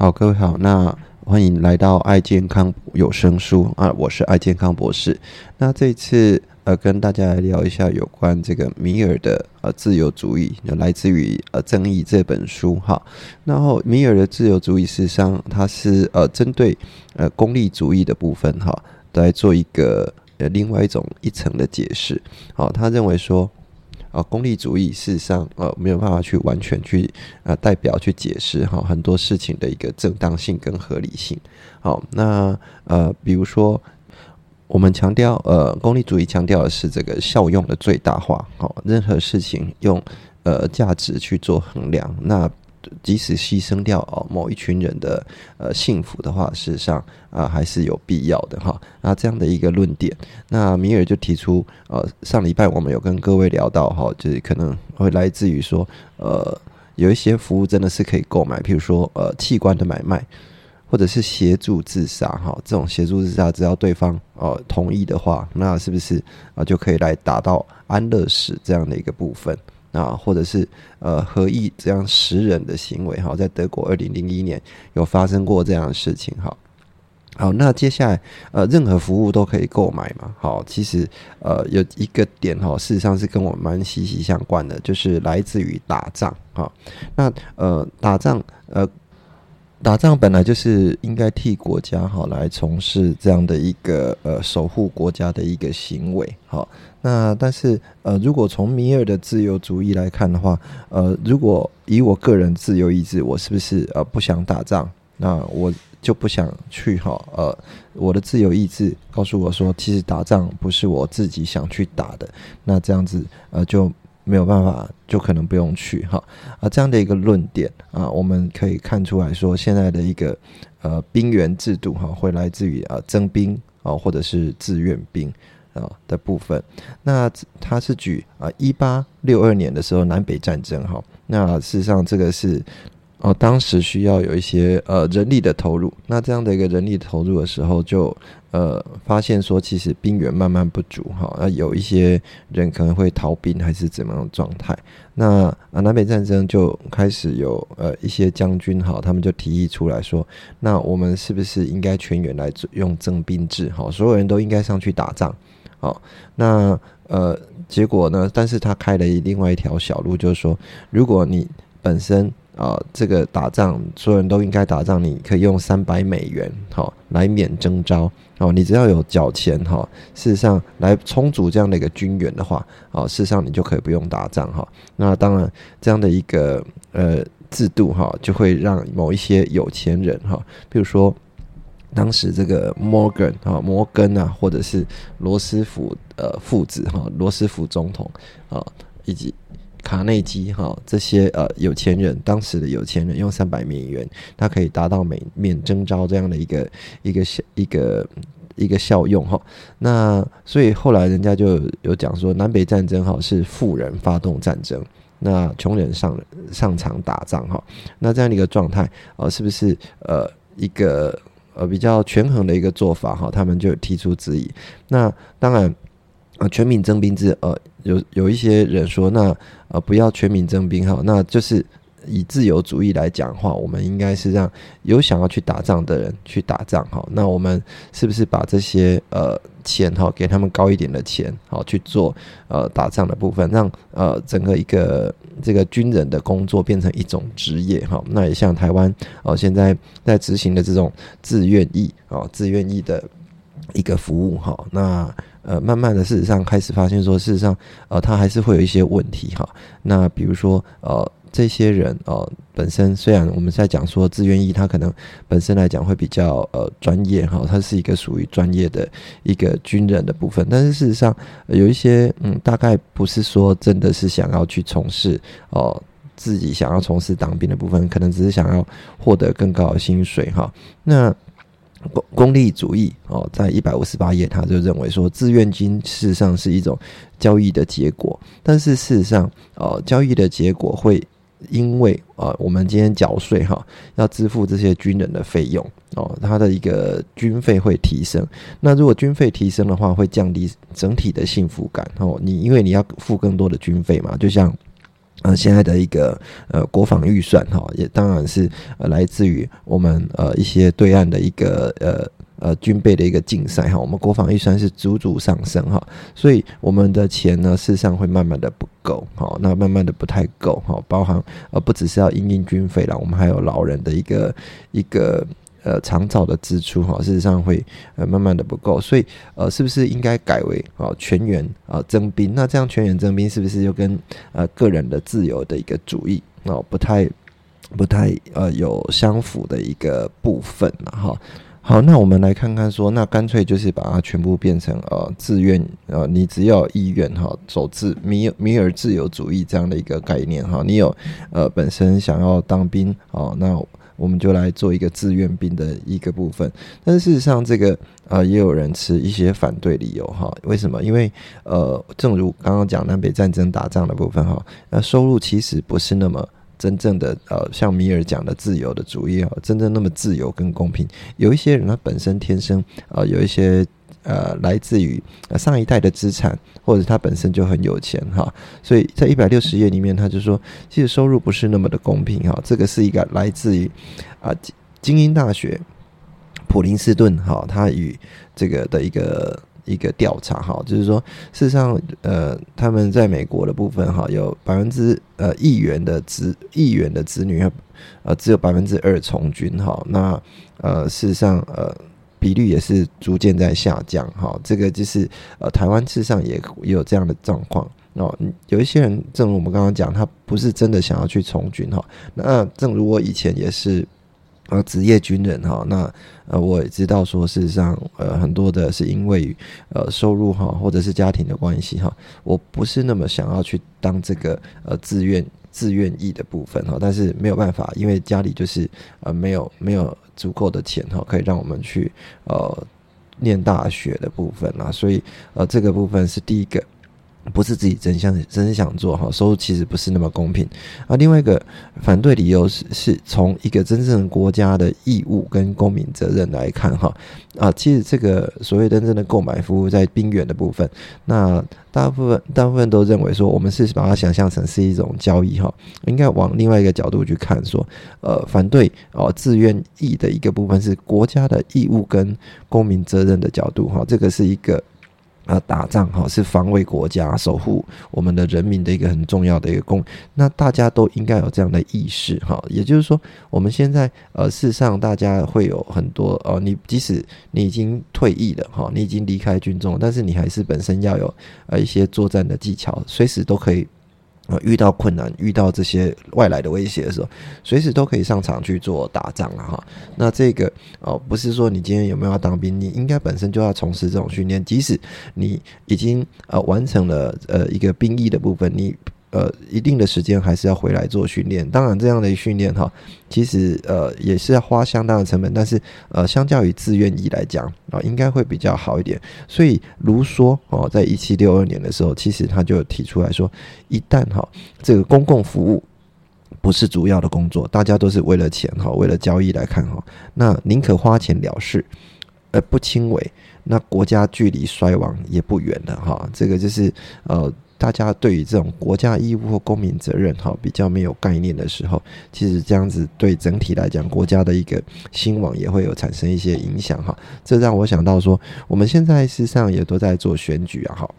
好，各位好，那欢迎来到爱健康有声书啊，我是爱健康博士。那这次呃，跟大家来聊一下有关这个米尔的呃自由主义，来自于呃正义这本书哈。然后米尔的自由主义，事实上它是呃针对呃功利主义的部分哈，来做一个呃另外一种一层的解释。好，他认为说。啊，功利主义事实上呃没有办法去完全去呃代表去解释哈很多事情的一个正当性跟合理性。好，那呃比如说我们强调呃功利主义强调的是这个效用的最大化。好，任何事情用呃价值去做衡量，那。即使牺牲掉哦某一群人的呃幸福的话，事实上啊还是有必要的哈。那这样的一个论点，那米尔就提出呃上礼拜我们有跟各位聊到哈，就是可能会来自于说呃有一些服务真的是可以购买，譬如说呃器官的买卖，或者是协助自杀哈。这种协助自杀，只要对方呃同意的话，那是不是啊就可以来达到安乐死这样的一个部分？啊，或者是呃合意这样食人的行为哈，在德国二零零一年有发生过这样的事情哈。好，那接下来呃任何服务都可以购买嘛？好，其实呃有一个点哈，事实上是跟我蛮息息相关的，就是来自于打仗哈。那呃打仗呃。打仗本来就是应该替国家哈来从事这样的一个呃守护国家的一个行为哈，那但是呃如果从米尔的自由主义来看的话，呃如果以我个人自由意志，我是不是呃不想打仗？那我就不想去哈呃我的自由意志告诉我说，其实打仗不是我自己想去打的，那这样子呃就。没有办法，就可能不用去哈啊，这样的一个论点啊，我们可以看出来说，现在的一个呃兵员制度哈，会来自于啊征兵啊，或者是志愿兵啊的部分。那他是举啊一八六二年的时候南北战争哈，那事实上这个是。哦，当时需要有一些呃人力的投入，那这样的一个人力投入的时候，就呃发现说，其实兵源慢慢不足哈，那有一些人可能会逃兵还是怎么样状态，那啊南北战争就开始有呃一些将军哈，他们就提议出来说，那我们是不是应该全员来用征兵制哈，所有人都应该上去打仗，好，那呃结果呢，但是他开了另外一条小路，就是说，如果你本身啊，这个打仗，所有人都应该打仗。你可以用三百美元，好来免征召。哦，你只要有缴钱，哈，事实上来充足这样的一个军援的话，哦，事实上你就可以不用打仗，哈。那当然，这样的一个呃制度，哈，就会让某一些有钱人，哈，比如说当时这个摩根，哈，摩根啊，或者是罗斯福呃父子，哈，罗斯福总统啊，以及。卡内基哈，这些呃有钱人，当时的有钱人用三百美元，他可以达到免免征召这样的一个一个效一个一个效用哈。那所以后来人家就有讲说，南北战争哈是富人发动战争，那穷人上上场打仗哈。那这样的一个状态啊，是不是呃一个呃比较权衡的一个做法哈？他们就提出质疑。那当然。呃，全民征兵制，呃，有有一些人说，那呃，不要全民征兵哈，那就是以自由主义来讲话，我们应该是让有想要去打仗的人去打仗哈。那我们是不是把这些呃钱哈，给他们高一点的钱，好去做呃打仗的部分，让呃整个一个这个军人的工作变成一种职业哈。那也像台湾哦，现在在执行的这种自愿意哦，自愿意的一个服务哈，那。呃，慢慢的，事实上开始发现说，事实上，呃，他还是会有一些问题哈。那比如说，呃，这些人呃，本身虽然我们在讲说自愿意，他可能本身来讲会比较呃专业哈，他是一个属于专业的一个军人的部分，但是事实上有一些嗯，大概不是说真的是想要去从事哦自己想要从事当兵的部分，可能只是想要获得更高的薪水哈。那功功利主义哦，在一百五十八页，他就认为说，志愿金事实上是一种交易的结果，但是事实上，哦，交易的结果会因为啊，我们今天缴税哈，要支付这些军人的费用哦，他的一个军费会提升。那如果军费提升的话，会降低整体的幸福感哦。你因为你要付更多的军费嘛，就像呃，现在的一个呃国防预算哈，也当然是呃来自于我们呃一些对岸的一个呃呃军备的一个竞赛哈。我们国防预算是足足上升哈，所以我们的钱呢，事实上会慢慢的不够哈，那慢慢的不太够哈，包含呃不只是要应应军费了，我们还有老人的一个一个。呃，长照的支出哈，事实上会呃慢慢的不够，所以呃，是不是应该改为啊全员啊征兵？那这样全员征兵是不是就跟呃个人的自由的一个主义哦不太不太呃有相符的一个部分了哈？好，那我们来看看说，那干脆就是把它全部变成呃自愿呃，你只要意愿哈，走自米米尔自由主义这样的一个概念哈，你有呃本身想要当兵哦，那。我们就来做一个自愿兵的一个部分，但是事实上，这个呃也有人持一些反对理由哈。为什么？因为呃，正如刚刚讲南北战争打仗的部分哈，那收入其实不是那么真正的呃，像米尔讲的自由的主义哈，真正那么自由跟公平。有一些人他本身天生啊，有一些。呃，来自于上一代的资产，或者他本身就很有钱哈，所以在一百六十页里面，他就说，其实收入不是那么的公平哈。这个是一个来自于啊精英大学普林斯顿哈，他与这个的一个一个调查哈，就是说，事实上，呃，他们在美国的部分哈，有百分之呃议员的子议员的子女，呃，只有百分之二从军哈。那呃，事实上，呃。比率也是逐渐在下降，哈，这个就是呃，台湾事实上也也有这样的状况哦。有一些人，正如我们刚刚讲，他不是真的想要去从军哈。那正如我以前也是呃职业军人哈，那呃我也知道说，事实上呃很多的是因为呃收入哈，或者是家庭的关系哈，我不是那么想要去当这个呃自愿自愿意的部分哈，但是没有办法，因为家里就是呃没有没有。足够的钱哈，可以让我们去呃念大学的部分啊，所以呃这个部分是第一个。不是自己真想真想做哈，收入其实不是那么公平啊。另外一个反对理由是，是从一个真正国家的义务跟公民责任来看哈啊。其实这个所谓真正的购买服务在兵员的部分，那大部分大部分都认为说，我们是把它想象成是一种交易哈。应该往另外一个角度去看，说呃反对哦自愿意的一个部分是国家的义务跟公民责任的角度哈，这个是一个。啊，打仗哈是防卫国家、守护我们的人民的一个很重要的一个功。那大家都应该有这样的意识哈。也就是说，我们现在呃，事实上大家会有很多呃，你即使你已经退役了哈，你已经离开军中，但是你还是本身要有呃一些作战的技巧，随时都可以。啊，遇到困难、遇到这些外来的威胁的时候，随时都可以上场去做打仗了哈。那这个哦，不是说你今天有没有要当兵，你应该本身就要从事这种训练，即使你已经呃完成了呃一个兵役的部分，你。呃，一定的时间还是要回来做训练。当然，这样的训练哈，其实呃也是要花相当的成本。但是呃，相较于自愿意来讲啊，应该会比较好一点。所以卢梭哦，在一七六二年的时候，其实他就提出来说，一旦哈这个公共服务不是主要的工作，大家都是为了钱哈，为了交易来看哈，那宁可花钱了事，而不轻微，那国家距离衰亡也不远了哈。这个就是呃。大家对于这种国家义务或公民责任哈比较没有概念的时候，其实这样子对整体来讲国家的一个兴亡也会有产生一些影响哈。这让我想到说，我们现在事实上也都在做选举啊哈。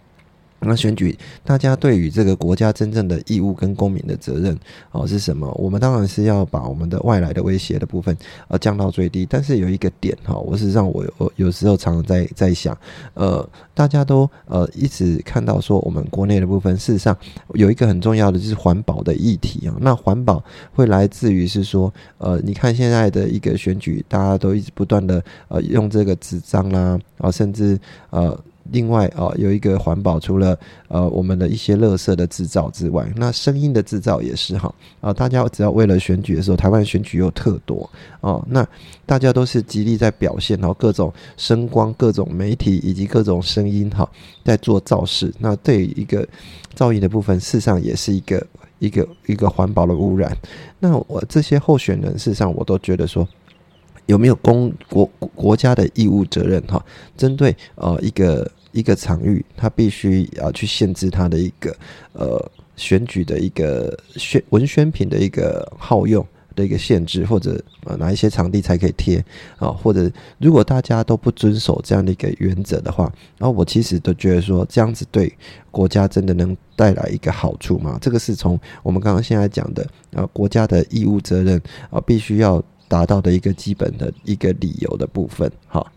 那选举，大家对于这个国家真正的义务跟公民的责任哦是什么？我们当然是要把我们的外来的威胁的部分呃降到最低。但是有一个点哈，我是让我有有时候常常在在想，呃，大家都呃一直看到说我们国内的部分，事实上有一个很重要的就是环保的议题啊。那环保会来自于是说，呃，你看现在的一个选举，大家都一直不断的呃用这个纸张啦啊，甚至呃。另外啊，有一个环保，除了呃我们的一些垃圾的制造之外，那声音的制造也是哈啊，大家只要为了选举的时候，台湾选举又特多哦，那大家都是极力在表现，然后各种声光、各种媒体以及各种声音哈，在做造势。那对一个噪音的部分，事实上也是一个一个一个环保的污染。那我这些候选人，事实上我都觉得说。有没有公国国家的义务责任哈？针对呃一个一个场域，它必须要去限制它的一个呃选举的一个宣文宣品的一个耗用。的一个限制，或者呃哪一些场地才可以贴啊？或者如果大家都不遵守这样的一个原则的话，然后我其实都觉得说这样子对国家真的能带来一个好处吗？这个是从我们刚刚现在讲的啊国家的义务责任啊必须要达到的一个基本的一个理由的部分。好，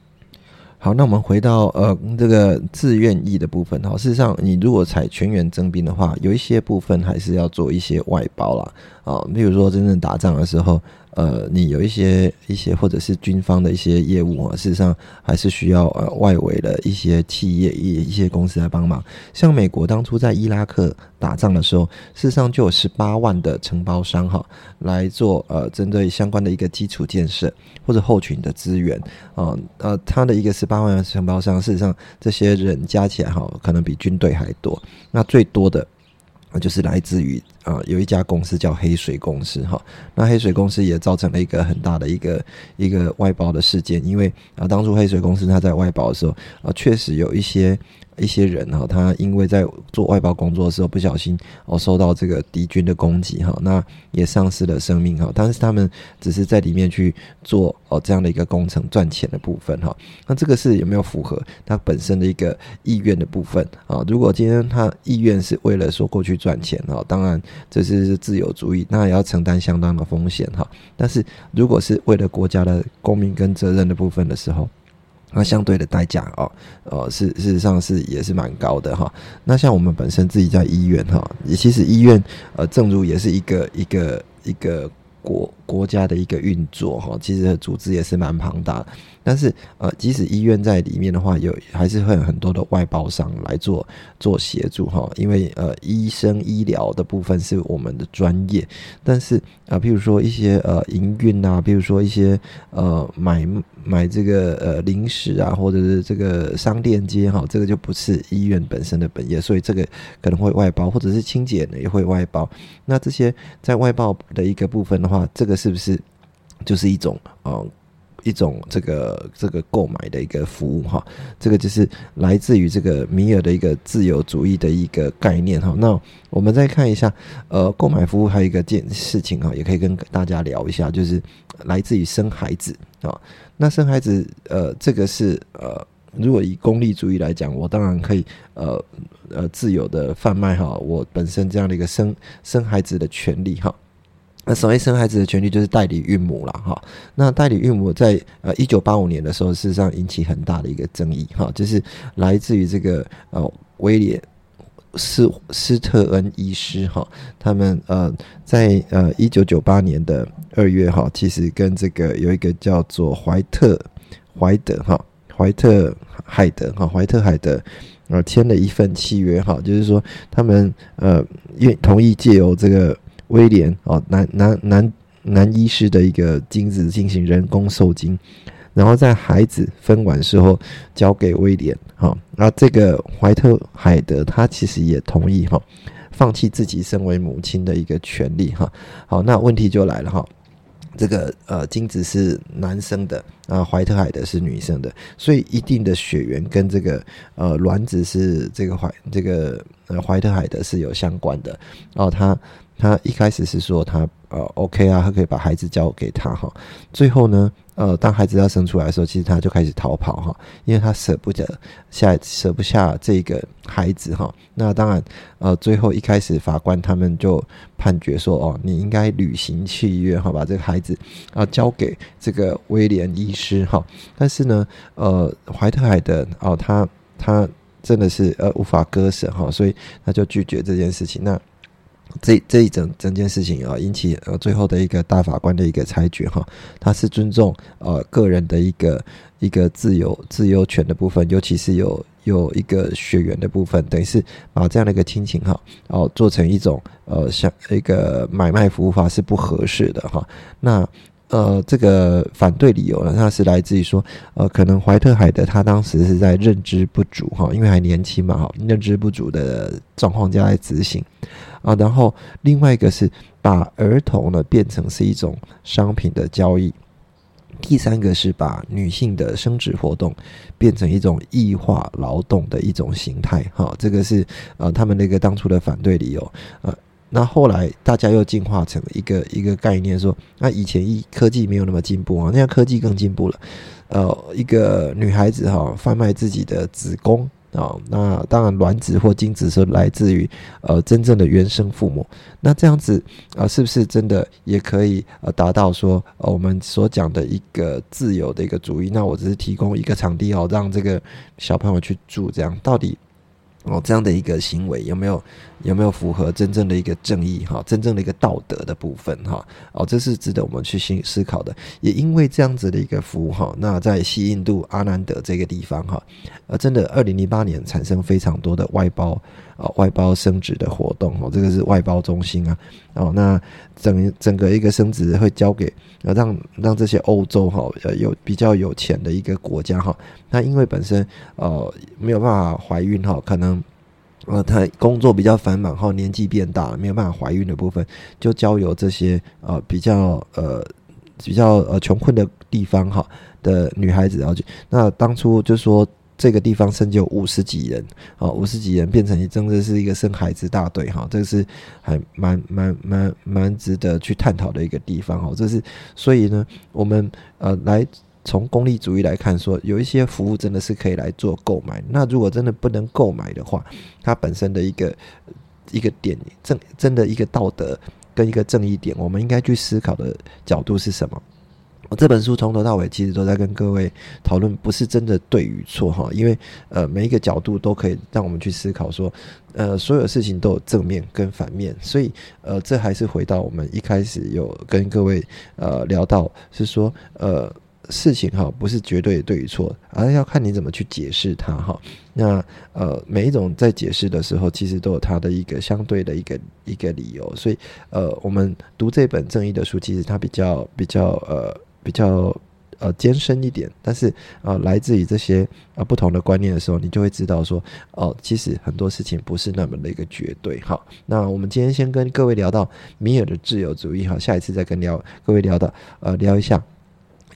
好，那我们回到呃这个自愿意的部分。好，事实上你如果采全员征兵的话，有一些部分还是要做一些外包啦。啊，比如说真正打仗的时候，呃，你有一些一些或者是军方的一些业务啊，事实上还是需要呃外围的一些企业一一些公司来帮忙。像美国当初在伊拉克打仗的时候，事实上就有十八万的承包商哈来做呃针对相关的一个基础建设或者后勤的资源啊呃，他的一个十八万的承包商，事实上这些人加起来哈，可能比军队还多。那最多的。就是来自于啊，有一家公司叫黑水公司哈，那黑水公司也造成了一个很大的一个一个外包的事件，因为啊，当初黑水公司它在外包的时候啊，确实有一些。一些人哈，他因为在做外包工作的时候不小心哦受到这个敌军的攻击哈，那也丧失了生命哈。但是他们只是在里面去做哦这样的一个工程赚钱的部分哈。那这个是有没有符合他本身的一个意愿的部分啊？如果今天他意愿是为了说过去赚钱哈，当然这是自由主义，那也要承担相当的风险哈。但是如果是为了国家的公民跟责任的部分的时候，那相对的代价哦，呃，是事实上是也是蛮高的哈。那像我们本身自己在医院哈，也其实医院呃，正如也是一个一个一个国国家的一个运作哈，其实组织也是蛮庞大的。但是，呃，即使医院在里面的话，有还是会有很多的外包商来做做协助哈。因为呃，医生医疗的部分是我们的专业，但是啊，譬如说一些呃营运啊，比如说一些呃买买这个呃零食啊，或者是这个商店街哈，这个就不是医院本身的本业，所以这个可能会外包，或者是清洁呢也会外包。那这些在外包的一个部分的话，这个是不是就是一种呃？一种这个这个购买的一个服务哈，这个就是来自于这个米尔的一个自由主义的一个概念哈。那我们再看一下，呃，购买服务还有一个件事情哈，也可以跟大家聊一下，就是来自于生孩子啊。那生孩子，呃，这个是呃，如果以功利主义来讲，我当然可以呃呃自由的贩卖哈，我本身这样的一个生生孩子的权利哈。那所谓生孩子的权利就是代理孕母了哈。那代理孕母在呃一九八五年的时候，事实上引起很大的一个争议哈，就是来自于这个呃威廉斯斯特恩医师哈，他们呃在呃一九九八年的二月哈，其实跟这个有一个叫做怀特怀德哈怀特海德哈怀特海德呃签了一份契约哈，就是说他们呃愿同意借由这个。威廉哦，男男男男医师的一个精子进行人工受精，然后在孩子分完之后交给威廉哈，那这个怀特海德他其实也同意哈，放弃自己身为母亲的一个权利哈。好，那问题就来了哈，这个呃精子是男生的啊，怀特海德是女生的，所以一定的血缘跟这个呃卵子是这个怀这个呃怀特海德是有相关的哦，他。他一开始是说他呃 OK 啊，他可以把孩子交给他哈。最后呢，呃，当孩子要生出来的时候，其实他就开始逃跑哈，因为他舍不得下舍不下这个孩子哈。那当然，呃，最后一开始法官他们就判决说，哦，你应该履行契约哈，把这个孩子啊交给这个威廉医师哈。但是呢，呃，怀特海的哦，他他真的是呃无法割舍哈，所以他就拒绝这件事情。那这这一整整件事情啊，引起呃最后的一个大法官的一个裁决哈，他是尊重呃个人的一个一个自由自由权的部分，尤其是有有一个血缘的部分，等于是把这样的一个亲情哈哦做成一种呃像一个买卖服务法是不合适的哈。那呃这个反对理由呢，那是来自于说呃可能怀特海德他当时是在认知不足哈，因为还年轻嘛哈，认知不足的状况下来执行。啊，然后另外一个是把儿童呢变成是一种商品的交易，第三个是把女性的生殖活动变成一种异化劳动的一种形态，哈，这个是呃他们那个当初的反对理由，呃，那后来大家又进化成一个一个概念，说那以前一科技没有那么进步啊，现在科技更进步了，呃，一个女孩子哈贩卖自己的子宫。啊，那当然，卵子或精子是来自于呃真正的原生父母。那这样子啊，是不是真的也可以呃达到说呃我们所讲的一个自由的一个主义？那我只是提供一个场地哦，让这个小朋友去住，这样到底？哦，这样的一个行为有没有有没有符合真正的一个正义哈？真正的一个道德的部分哈？哦，这是值得我们去思思考的。也因为这样子的一个服务哈，那在西印度阿南德这个地方哈，呃，真的二零零八年产生非常多的外包。啊，外包生殖的活动哦，这个是外包中心啊。哦，那整整个一个生殖会交给呃，让让这些欧洲哈呃有比较有钱的一个国家哈。那因为本身呃没有办法怀孕哈，可能呃他工作比较繁忙哈，年纪变大了没有办法怀孕的部分，就交由这些呃比较呃比较呃穷困的地方哈的女孩子然后去。那当初就说。这个地方生就五十几人，哦，五十几人变成真的是一个生孩子大队哈，这个是还蛮蛮蛮蛮值得去探讨的一个地方哈。这是所以呢，我们呃来从功利主义来看，说有一些服务真的是可以来做购买。那如果真的不能购买的话，它本身的一个一个点正真的一个道德跟一个正义点，我们应该去思考的角度是什么？我这本书从头到尾其实都在跟各位讨论，不是真的对与错哈，因为呃每一个角度都可以让我们去思考说，呃所有事情都有正面跟反面，所以呃这还是回到我们一开始有跟各位呃聊到是说呃事情哈不是绝对对与错，而要看你怎么去解释它哈。那呃每一种在解释的时候，其实都有它的一个相对的一个一个理由，所以呃我们读这本正义的书，其实它比较比较呃。比较呃艰深一点，但是呃来自于这些呃不同的观念的时候，你就会知道说哦，其实很多事情不是那么的一个绝对。好，那我们今天先跟各位聊到米尔的自由主义，哈，下一次再跟聊各位聊到呃聊一下。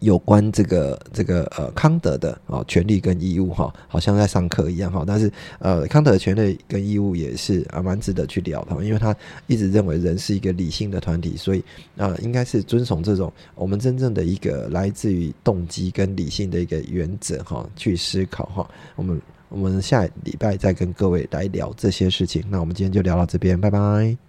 有关这个这个呃康德的啊权利跟义务哈，好像在上课一样哈。但是呃康德的权利跟义务也是啊蛮值得去聊的，因为他一直认为人是一个理性的团体，所以啊应该是遵从这种我们真正的一个来自于动机跟理性的一个原则哈去思考哈。我们我们下礼拜再跟各位来聊这些事情。那我们今天就聊到这边，拜拜。